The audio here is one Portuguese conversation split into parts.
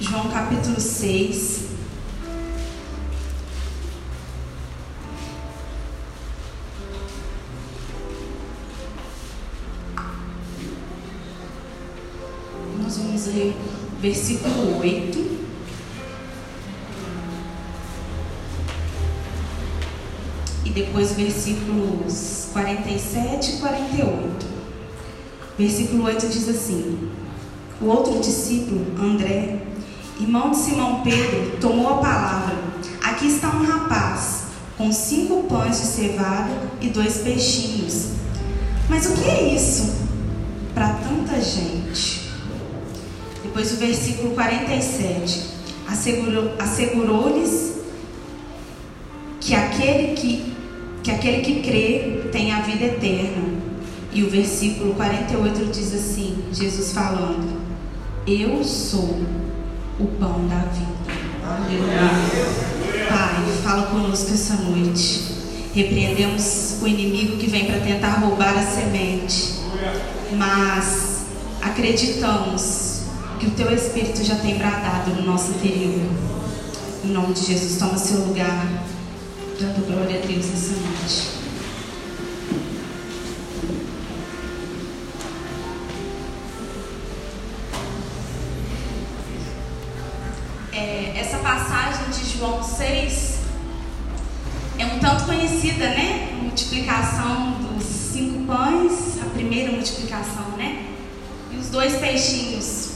João capítulo 6. Nós vamos ler versículo 8. E depois versículos 47 e 48. Versículo 8 diz assim: O outro discípulo, André, irmão de Simão Pedro, tomou a palavra. Aqui está um rapaz com cinco pães de cevada e dois peixinhos. Mas o que é isso para tanta gente? Depois o versículo 47. Assegurou, assegurou-lhes que aquele que, que aquele que crê tem a vida eterna. E o versículo 48 diz assim: Jesus falando: Eu sou o pão da vida. Aleluia. Pai, fala conosco essa noite. Repreendemos o inimigo que vem para tentar roubar a semente. Mas acreditamos que o teu Espírito já tem bradado no nosso interior. Em nome de Jesus, toma seu lugar. Dando glória a Deus nessa noite. João 6 é um tanto conhecida, né? A multiplicação dos cinco pães, a primeira multiplicação, né? E os dois peixinhos.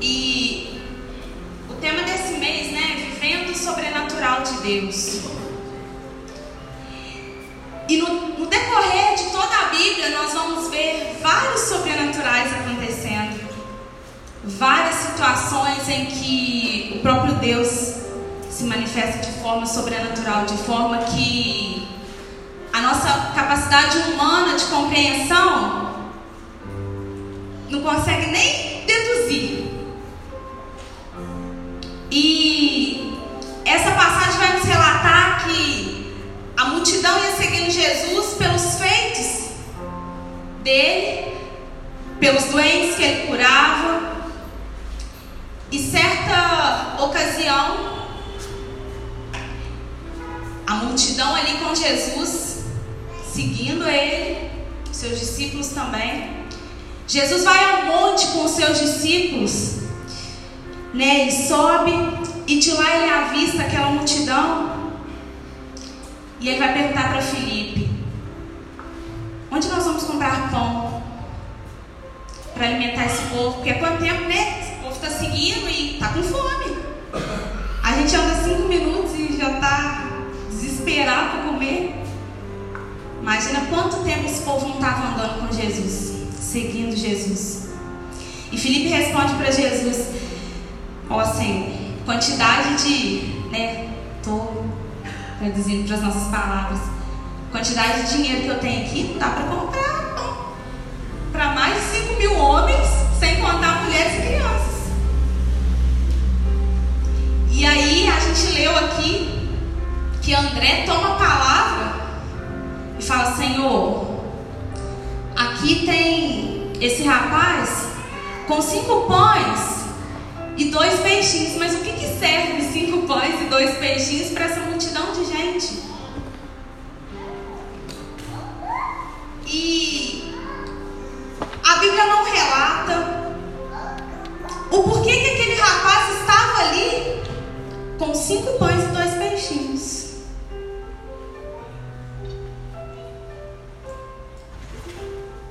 E o tema desse mês, né? Vivendo o sobrenatural de Deus. E no, no decorrer de toda a Bíblia, nós vamos ver vários sobrenaturais acontecendo situações em que o próprio Deus se manifesta de forma sobrenatural, de forma que a nossa capacidade humana de compreensão não consegue nem deduzir. E essa passagem vai nos relatar que a multidão ia seguindo Jesus pelos feitos dele, pelos doentes que ele curava. E certa ocasião, a multidão ali com Jesus, seguindo ele, seus discípulos também. Jesus vai ao monte com os seus discípulos, né? Ele sobe e de lá ele avista aquela multidão. E ele vai perguntar para Felipe: Onde nós vamos comprar pão para alimentar esse povo? Porque há quanto tempo, né? Está seguindo e está com fome. A gente anda cinco minutos e já está desesperado para comer. Imagina quanto tempo esse povo não estava andando com Jesus, seguindo Jesus. E Felipe responde para Jesus: Ó Senhor, quantidade de, né? Estou traduzindo para as nossas palavras. Quantidade de dinheiro que eu tenho aqui não dá para comprar para mais de 5 mil homens, sem contar mulheres e E aí a gente leu aqui que André toma a palavra e fala: Senhor, aqui tem esse rapaz com cinco pães e dois peixinhos. Mas o que, que serve cinco pães e dois peixinhos para essa multidão de gente? E a Bíblia não relata o porquê que aquele com cinco pães e dois peixinhos.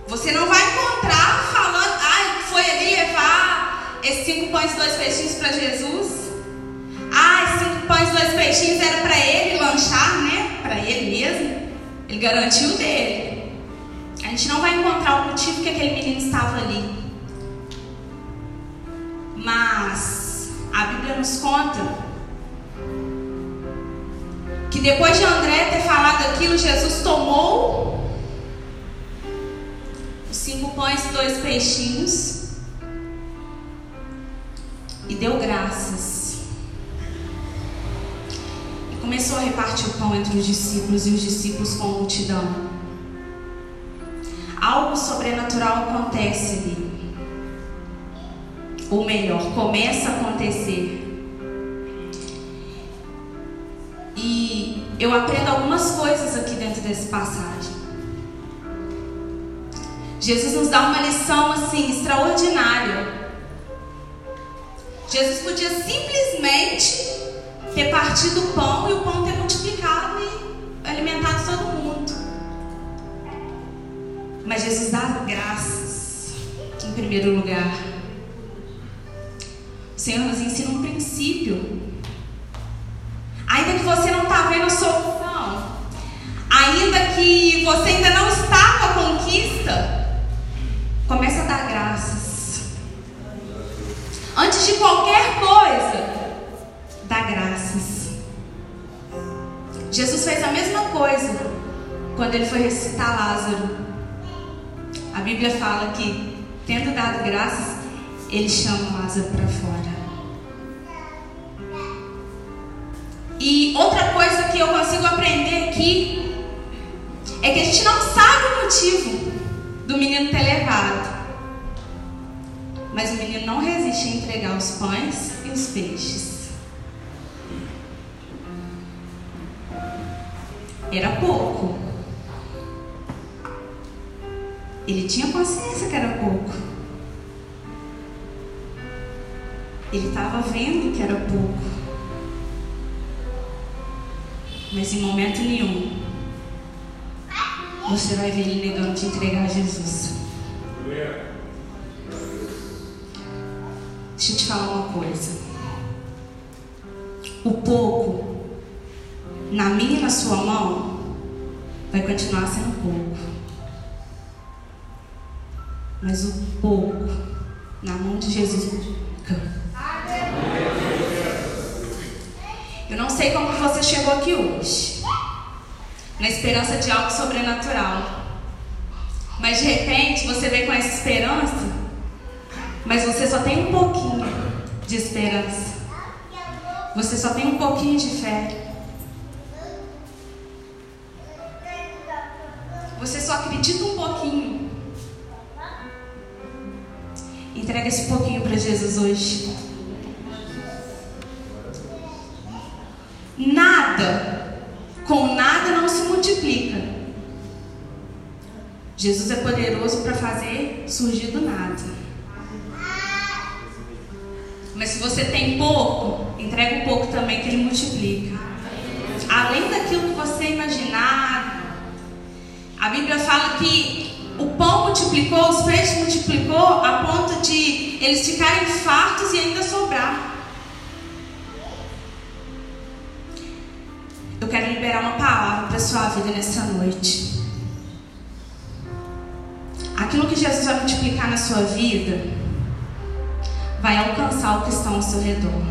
Você não vai encontrar falando, ah, foi ali levar esses cinco pães e dois peixinhos para Jesus. Ah, esses cinco pães e dois peixinhos era para ele lanchar, né? Para ele mesmo. Ele garantiu dele. A gente não vai encontrar o motivo que aquele menino estava ali. Mas a Bíblia nos conta que depois de André ter falado aquilo, Jesus tomou os cinco pães e dois peixinhos e deu graças. E começou a repartir o pão entre os discípulos e os discípulos com a multidão. Algo sobrenatural acontece ali. Ou melhor, começa a acontecer. Eu aprendo algumas coisas aqui dentro dessa passagem. Jesus nos dá uma lição assim extraordinária. Jesus podia simplesmente ter partido o pão e o pão ter multiplicado e alimentado todo mundo. Mas Jesus dá graças em primeiro lugar. O Senhor nos ensina um princípio. Você não está vendo a solução, ainda que você ainda não está com a conquista, comece a dar graças. Antes de qualquer coisa, dá graças. Jesus fez a mesma coisa quando ele foi ressuscitar Lázaro. A Bíblia fala que, tendo dado graças, ele chama Lázaro para fora. E outra coisa que eu consigo aprender aqui é que a gente não sabe o motivo do menino ter levado. Mas o menino não resiste a entregar os pães e os peixes. Era pouco. Ele tinha consciência que era pouco. Ele estava vendo que era pouco. Mas em momento nenhum você vai ver ele negando te entregar a Jesus. Deixa eu te falar uma coisa. O pouco na minha e na sua mão, vai continuar sendo pouco. Mas o pouco na mão de Jesus Eu não sei como você chegou aqui hoje, na esperança de algo sobrenatural. Mas de repente você vem com essa esperança, mas você só tem um pouquinho de esperança. Você só tem um pouquinho de fé. Você só acredita um pouquinho. Entrega esse pouquinho para Jesus hoje. Jesus é poderoso para fazer surgir do nada. Mas se você tem pouco, entrega um pouco também que ele multiplica. Além daquilo que você imaginar, a Bíblia fala que o pão multiplicou, os peixes multiplicou a ponto de eles ficarem fartos e ainda sobrar. Eu quero liberar uma palavra para sua vida nessa noite. Sua vida vai alcançar o que está ao seu redor.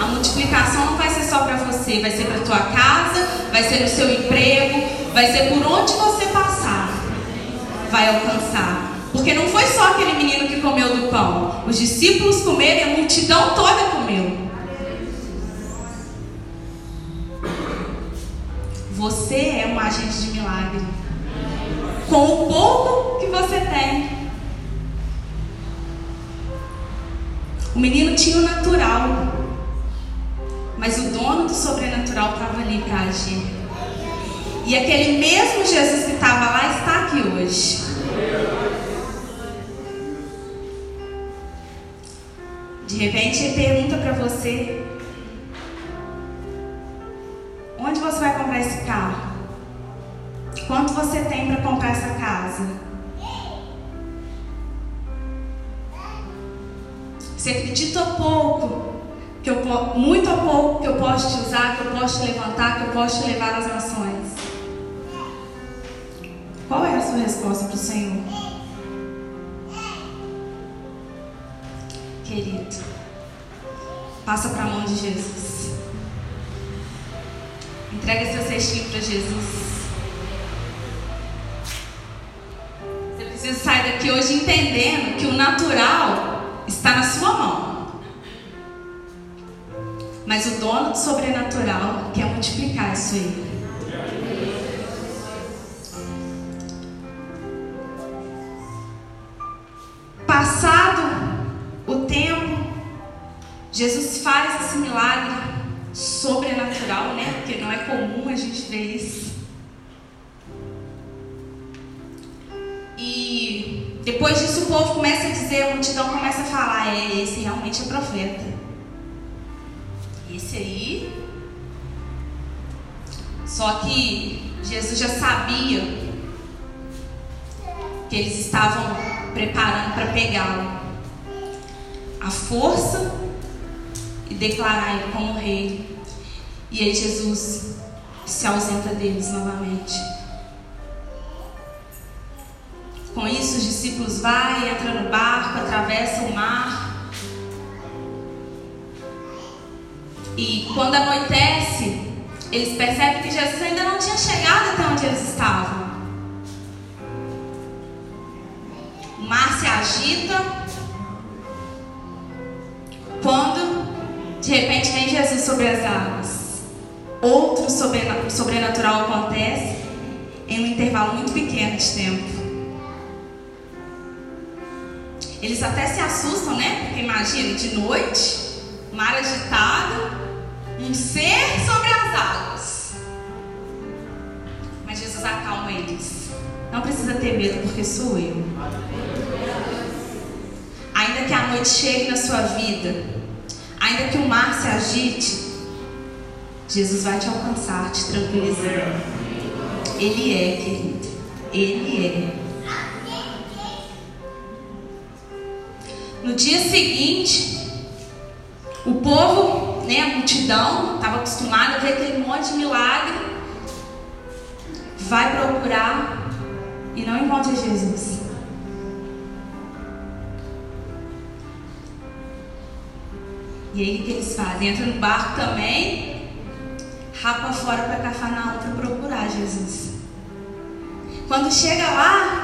A multiplicação não vai ser só para você, vai ser para tua casa, vai ser no seu emprego, vai ser por onde você passar, vai alcançar. Porque não foi só aquele menino que comeu do pão. Os discípulos comeram e a multidão toda comeu. Você é um agente de milagre. Com o pouco que você tem. O menino tinha o natural. Mas o dono do sobrenatural estava ali para agir. E aquele mesmo Jesus que estava lá está aqui hoje. De repente ele pergunta para você: Onde você vai comprar esse carro? Quanto você tem para comprar essa casa? Você acredita ou pouco que eu muito ou pouco que eu posso te usar, que eu posso te levantar, que eu posso te levar às nações? Qual é a sua resposta para o Senhor? Querido, passa para a mão de Jesus. Entrega seu cestinho para Jesus. Você precisa sair daqui hoje entendendo que o natural na sua mão. Mas o dono do sobrenatural quer multiplicar isso aí. Passado o Jesus faz esse milagre sobrenatural, né? Porque não é comum a gente ver isso. Depois disso o povo começa a dizer, a multidão começa a falar, é, esse realmente é profeta. Esse aí. Só que Jesus já sabia que eles estavam preparando para pegá-lo. A força e declarar ele como rei. E aí Jesus se ausenta deles novamente. Com isso, os discípulos vai, entra no barco, atravessa o mar. E quando anoitece, eles percebem que Jesus ainda não tinha chegado até onde eles estavam. O mar se agita. Quando de repente vem Jesus sobre as águas. Outro sobrenatural acontece em um intervalo muito pequeno de tempo. Eles até se assustam, né? Porque imagina, de noite, mar agitado, um ser sobre as águas. Mas Jesus acalma eles. Não precisa ter medo, porque sou eu. Ainda que a noite chegue na sua vida, ainda que o mar se agite, Jesus vai te alcançar, te tranquilizar. Ele é, querido. Ele é. No dia seguinte, o povo, né, a multidão, estava acostumada a ver aquele monte de milagre, vai procurar e não encontra Jesus. E aí o que eles fazem? Entra no barco também, rapa fora para Cafarnaum para procurar Jesus. Quando chega lá,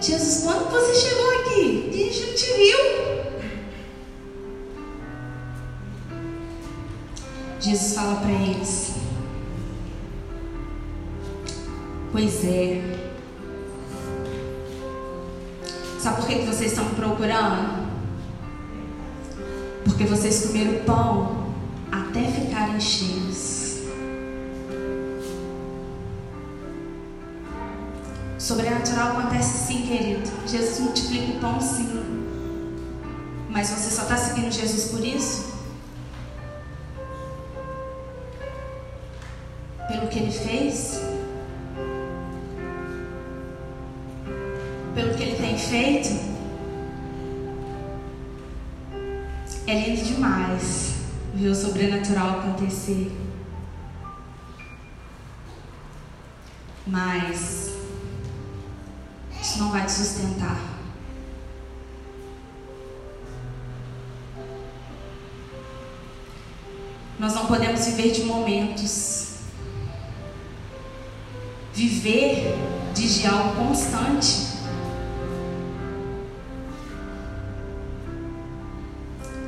Jesus, quando você chegou aqui? A gente não te viu. Jesus fala para eles: Pois é. Sabe por que vocês estão me procurando? Porque vocês comeram pão até ficarem cheios. Sobrenatural acontece sim, querido. Jesus multiplica o pão sim. Mas você só está seguindo Jesus por isso? Pelo que ele fez? Pelo que ele tem feito? É lindo demais ver o sobrenatural acontecer. Mas não vai te sustentar. Nós não podemos viver de momentos. Viver de algo constante.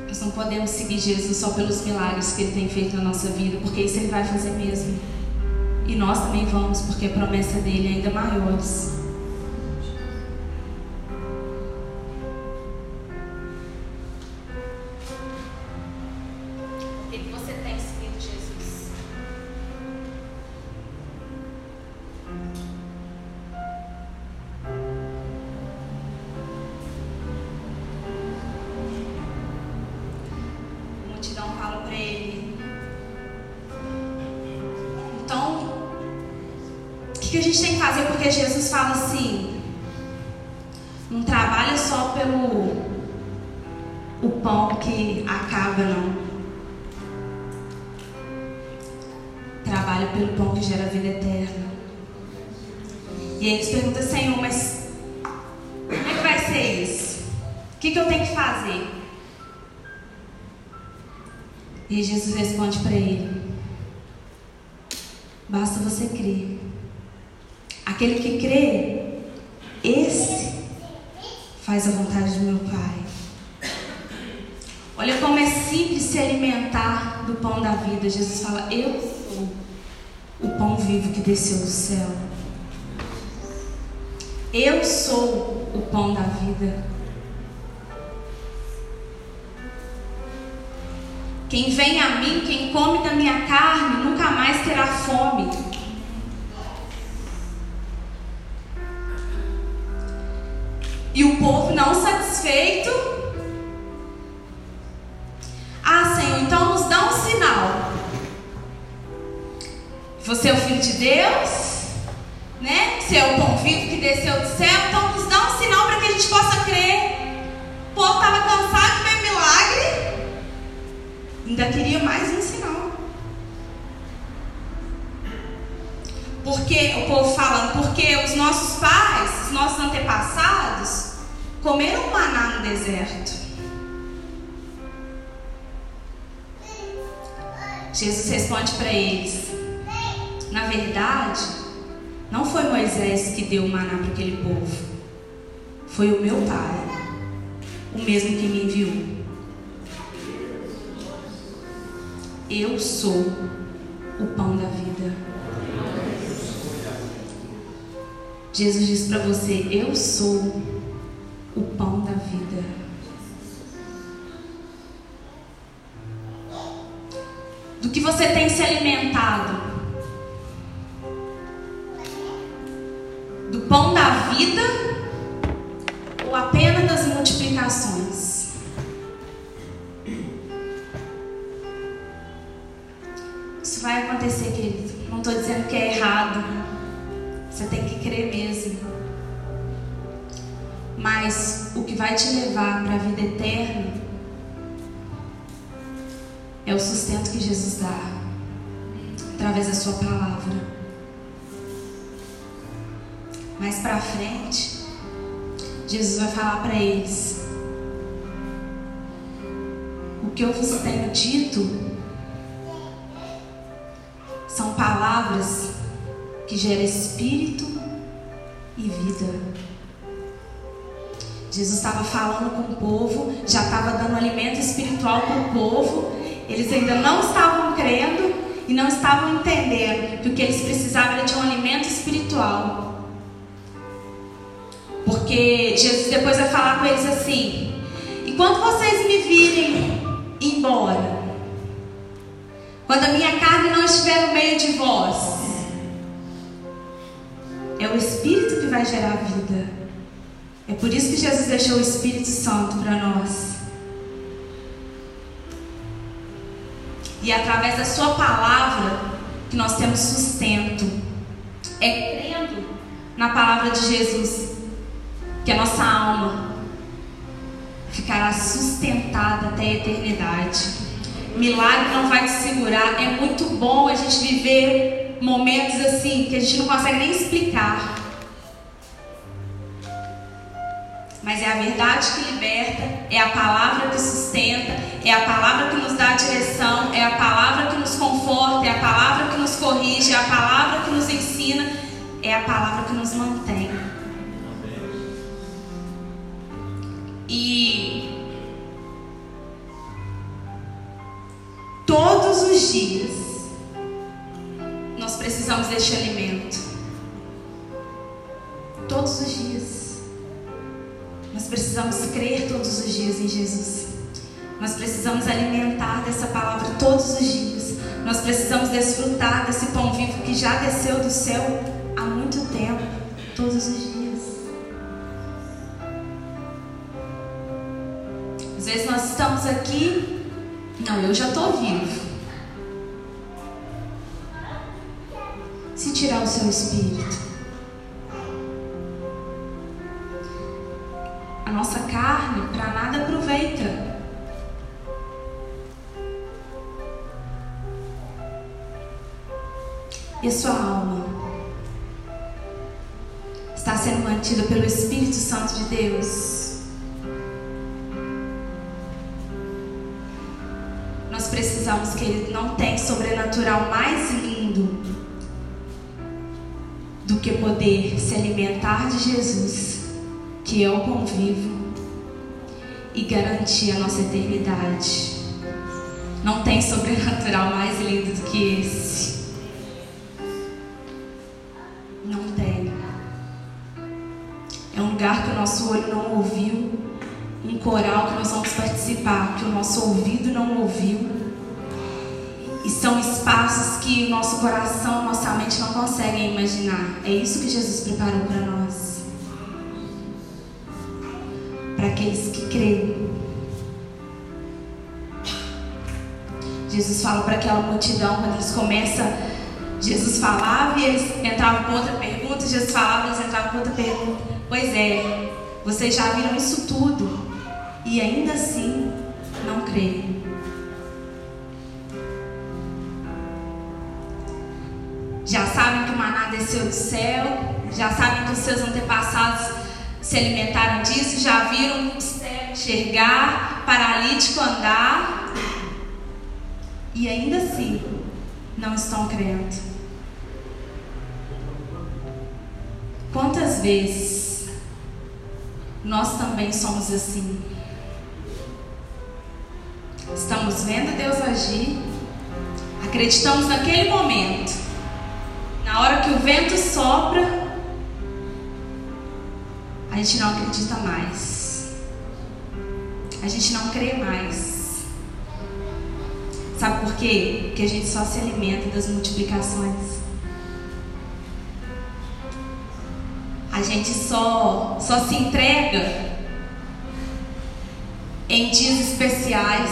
Nós não podemos seguir Jesus só pelos milagres que Ele tem feito na nossa vida, porque isso Ele vai fazer mesmo. E nós também vamos, porque a promessa dele é ainda maiores. gente tem que fazer porque Jesus fala assim: não trabalha só pelo o pão que acaba, não. Trabalha pelo pão que gera vida eterna. E aí eles perguntam, Senhor, mas como é que vai ser isso? O que, que eu tenho que fazer? E Jesus responde para ele: basta você crer. Aquele que crê, esse faz a vontade do meu Pai. Olha como é simples se alimentar do pão da vida. Jesus fala: Eu sou o pão vivo que desceu do céu. Eu sou o pão da vida. Quem vem a mim, quem come da minha carne, nunca mais terá fome. Satisfeito. Ah, Senhor, então nos dá um sinal. Você é o filho de Deus, né? Você é o pão vivo que desceu do céu, então nos dá um sinal para que a gente possa crer. O povo estava cansado de ver milagre, ainda queria mais um sinal. Porque o povo falando, porque os nossos pais, os nossos antepassados, comeram maná no deserto. Jesus responde para eles: Na verdade, não foi Moisés que deu o maná para aquele povo, foi o meu Pai, o mesmo que me enviou. Eu sou o pão da vida. Jesus diz para você: Eu sou o pão da vida. Do que você tem se alimentado? O que vai te levar para a vida eterna é o sustento que Jesus dá através da sua palavra. Mais para frente, Jesus vai falar para eles: O que eu vos tenho dito são palavras que geram espírito e vida. Jesus estava falando com o povo, já estava dando alimento espiritual para o povo. Eles ainda não estavam crendo e não estavam entendendo que o que eles precisavam era de um alimento espiritual. Porque Jesus depois vai falar com eles assim: E quando vocês me virem embora, quando a minha carne não estiver no meio de vós, é o Espírito que vai gerar vida. É por isso que Jesus deixou o Espírito Santo para nós. E é através da Sua palavra que nós temos sustento. É crendo na palavra de Jesus que a nossa alma ficará sustentada até a eternidade. Milagre não vai te segurar. É muito bom a gente viver momentos assim que a gente não consegue nem explicar. Mas é a verdade que liberta, é a palavra que sustenta, é a palavra que nos dá direção, é a palavra que nos conforta, é a palavra que nos corrige, é a palavra que nos ensina, é a palavra que nos mantém. E todos os dias nós precisamos deste alimento. Todos os dias. Nós precisamos crer todos os dias em Jesus. Nós precisamos alimentar dessa palavra todos os dias. Nós precisamos desfrutar desse pão vivo que já desceu do céu há muito tempo, todos os dias. Às vezes nós estamos aqui, não, eu já estou vivo. Se tirar o seu espírito, nossa carne para nada aproveita. E a sua alma está sendo mantida pelo Espírito Santo de Deus. Nós precisamos que Ele não tem sobrenatural mais lindo do que poder se alimentar de Jesus que é o vivo e garantir a nossa eternidade. Não tem sobrenatural mais lindo do que esse. Não tem. É um lugar que o nosso olho não ouviu, um coral que nós vamos participar, que o nosso ouvido não ouviu, E são espaços que o nosso coração, nossa mente não conseguem imaginar. É isso que Jesus preparou para nós. Para aqueles que creem. Jesus fala para aquela multidão, quando eles começam, Jesus falava e eles entravam com outra pergunta, Jesus falava e eles entravam com outra pergunta. Pois é, vocês já viram isso tudo e ainda assim não creem. já sabem que o maná desceu do céu, já sabem que os seus antepassados se alimentaram disso, já viram enxergar, paralítico andar, e ainda assim não estão crendo. Quantas vezes nós também somos assim? Estamos vendo Deus agir, acreditamos naquele momento, na hora que o vento sopra, a gente não acredita mais. A gente não crê mais. Sabe por quê? Porque a gente só se alimenta das multiplicações. A gente só, só se entrega em dias especiais,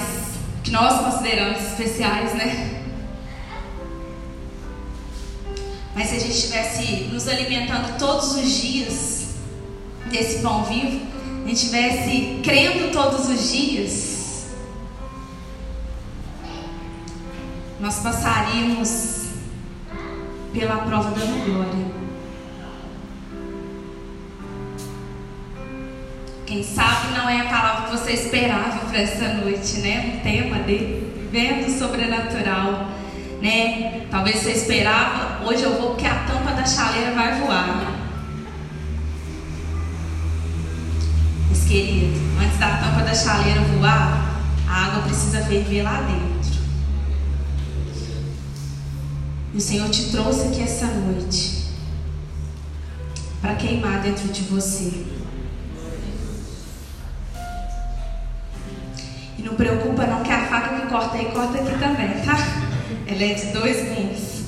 que nós consideramos especiais, né? Mas se a gente estivesse nos alimentando todos os dias desse pão vivo, a gente estivesse crendo todos os dias, nós passaríamos pela prova dando glória. Quem sabe não é a palavra que você esperava para essa noite, né? O tema de vivendo sobrenatural né? Talvez você esperava, hoje eu vou porque a tampa da chaleira vai voar. Querido, antes da tampa da chaleira voar, a água precisa ferver lá dentro. E o Senhor te trouxe aqui essa noite para queimar dentro de você. E não preocupa não que a faca que corta aí corta aqui também, tá? Ela é de dois gumes.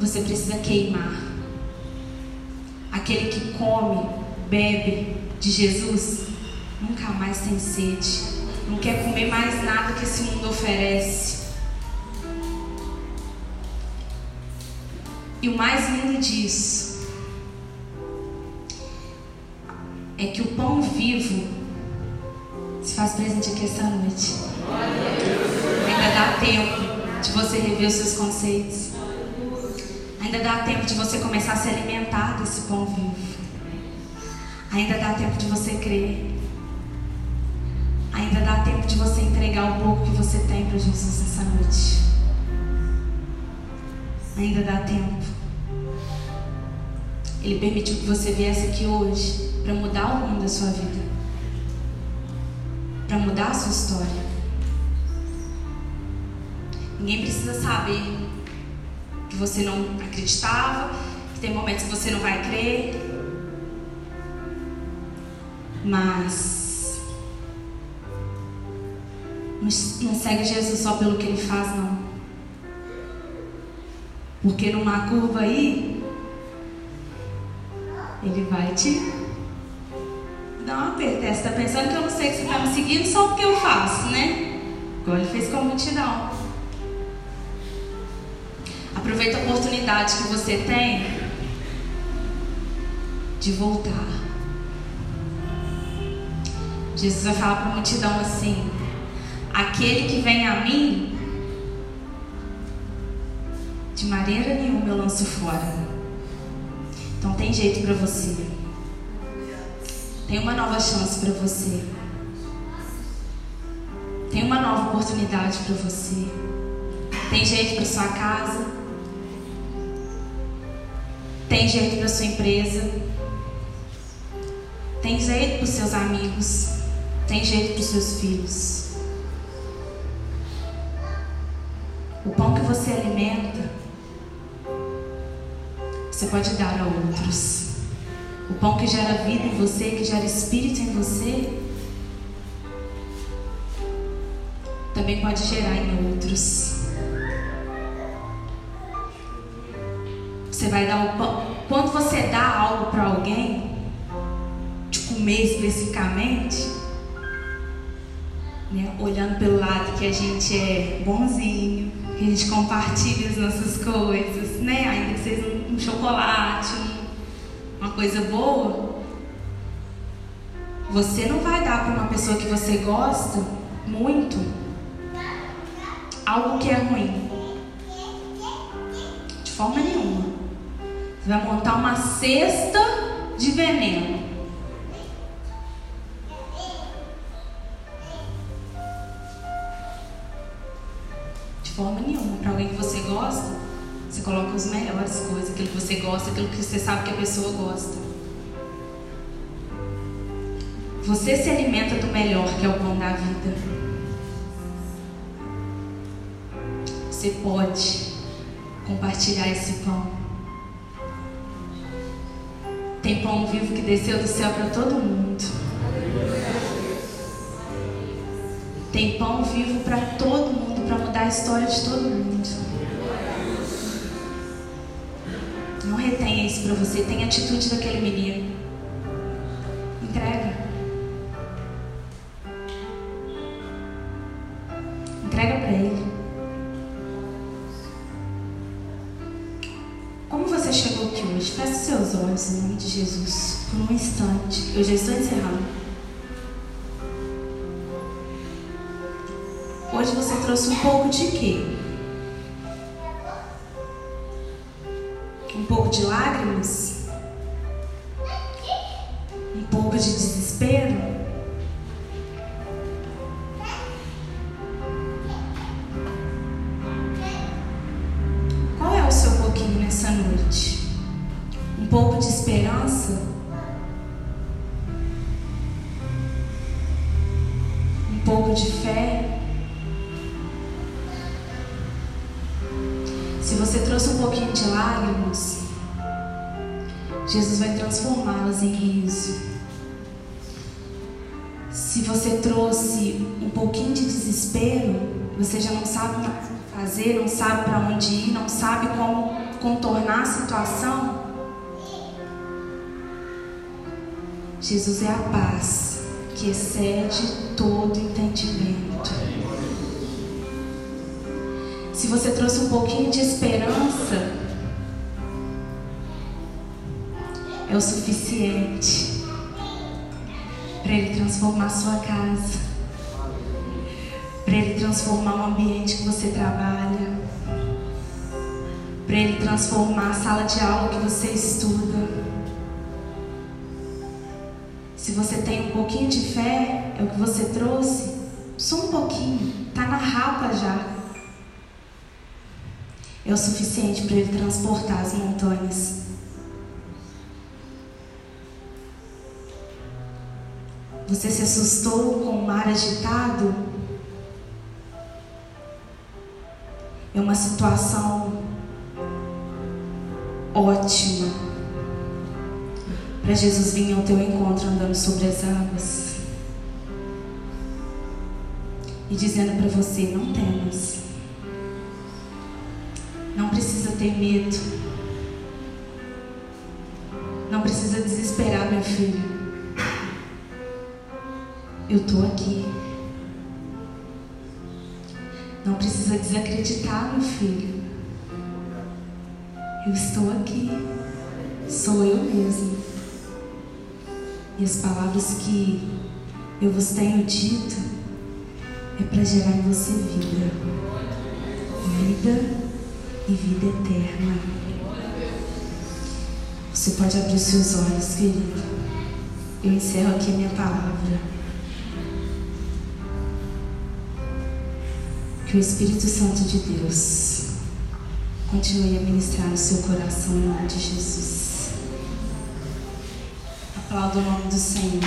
Você precisa queimar. Aquele que come, bebe de Jesus, nunca mais tem sede. Não quer comer mais nada que esse mundo oferece. E o mais lindo disso é que o pão vivo se faz presente aqui essa noite. Ainda dá tempo de você rever os seus conceitos. Ainda dá tempo de você começar a se alimentar desse pão vivo. Ainda dá tempo de você crer. Ainda dá tempo de você entregar o pouco que você tem para Jesus nessa noite. Ainda dá tempo. Ele permitiu que você viesse aqui hoje para mudar o rumo da sua vida, para mudar a sua história. Ninguém precisa saber que você não acreditava, que tem momentos que você não vai crer. Mas não segue Jesus só pelo que ele faz, não. Porque numa curva aí, ele vai te dar uma aperto. Você está pensando que eu não sei que você está me seguindo só porque eu faço, né? Igual ele fez com a multidão. Aproveita a oportunidade que você tem de voltar. Jesus vai falar para a multidão assim: aquele que vem a mim, de maneira nenhuma eu lanço fora. Então tem jeito para você. Tem uma nova chance para você. Tem uma nova oportunidade para você. Tem jeito para sua casa. Tem jeito para sua empresa. Tem jeito para seus amigos. Tem jeito para seus filhos. O pão que você alimenta, você pode dar a outros. O pão que gera vida em você, que gera espírito em você, também pode gerar em outros. Você vai dar o quando você dá algo para alguém, de comer especificamente, né, olhando pelo lado que a gente é bonzinho, que a gente compartilha as nossas coisas, né? Ainda que seja um, um chocolate, um, uma coisa boa, você não vai dar para uma pessoa que você gosta muito algo que é ruim. De forma nenhuma. Vai montar uma cesta de veneno. De forma nenhuma. Para alguém que você gosta, você coloca as melhores coisas, aquilo que você gosta, aquilo que você sabe que a pessoa gosta. Você se alimenta do melhor, que é o pão da vida. Você pode compartilhar esse pão. Tem pão vivo que desceu do céu para todo mundo. Tem pão vivo para todo mundo, para mudar a história de todo mundo. Não retenha isso para você. Tenha a atitude daquele menino. Olhos em nome de Jesus por um instante. Eu já estou encerrando. Hoje você trouxe um pouco de quê? Um pouco de lágrimas? Um pouco de desespero? Lágrimas, Jesus vai transformá-las em riso. Se você trouxe um pouquinho de desespero, você já não sabe o que fazer, não sabe para onde ir, não sabe como contornar a situação. Jesus é a paz que excede todo entendimento. Se você trouxe um pouquinho de esperança, é o suficiente para Ele transformar sua casa, para Ele transformar o ambiente que você trabalha, para Ele transformar a sala de aula que você estuda. Se você tem um pouquinho de fé, é o que você trouxe, só um pouquinho, está na rapa já. É o suficiente para ele transportar as montanhas. Você se assustou com o mar agitado? É uma situação ótima para Jesus vir ao teu encontro andando sobre as águas e dizendo para você: não temas, não precisa ter medo, não precisa desesperar, meu filho. Eu estou aqui. Não precisa desacreditar, meu filho. Eu estou aqui. Sou eu mesmo. E as palavras que eu vos tenho dito é para gerar em você vida. Vida e vida eterna. Você pode abrir seus olhos, querido. Eu encerro aqui a minha palavra. Que o Espírito Santo de Deus continue a ministrar no seu coração em nome de Jesus. Aplauda o nome do Senhor.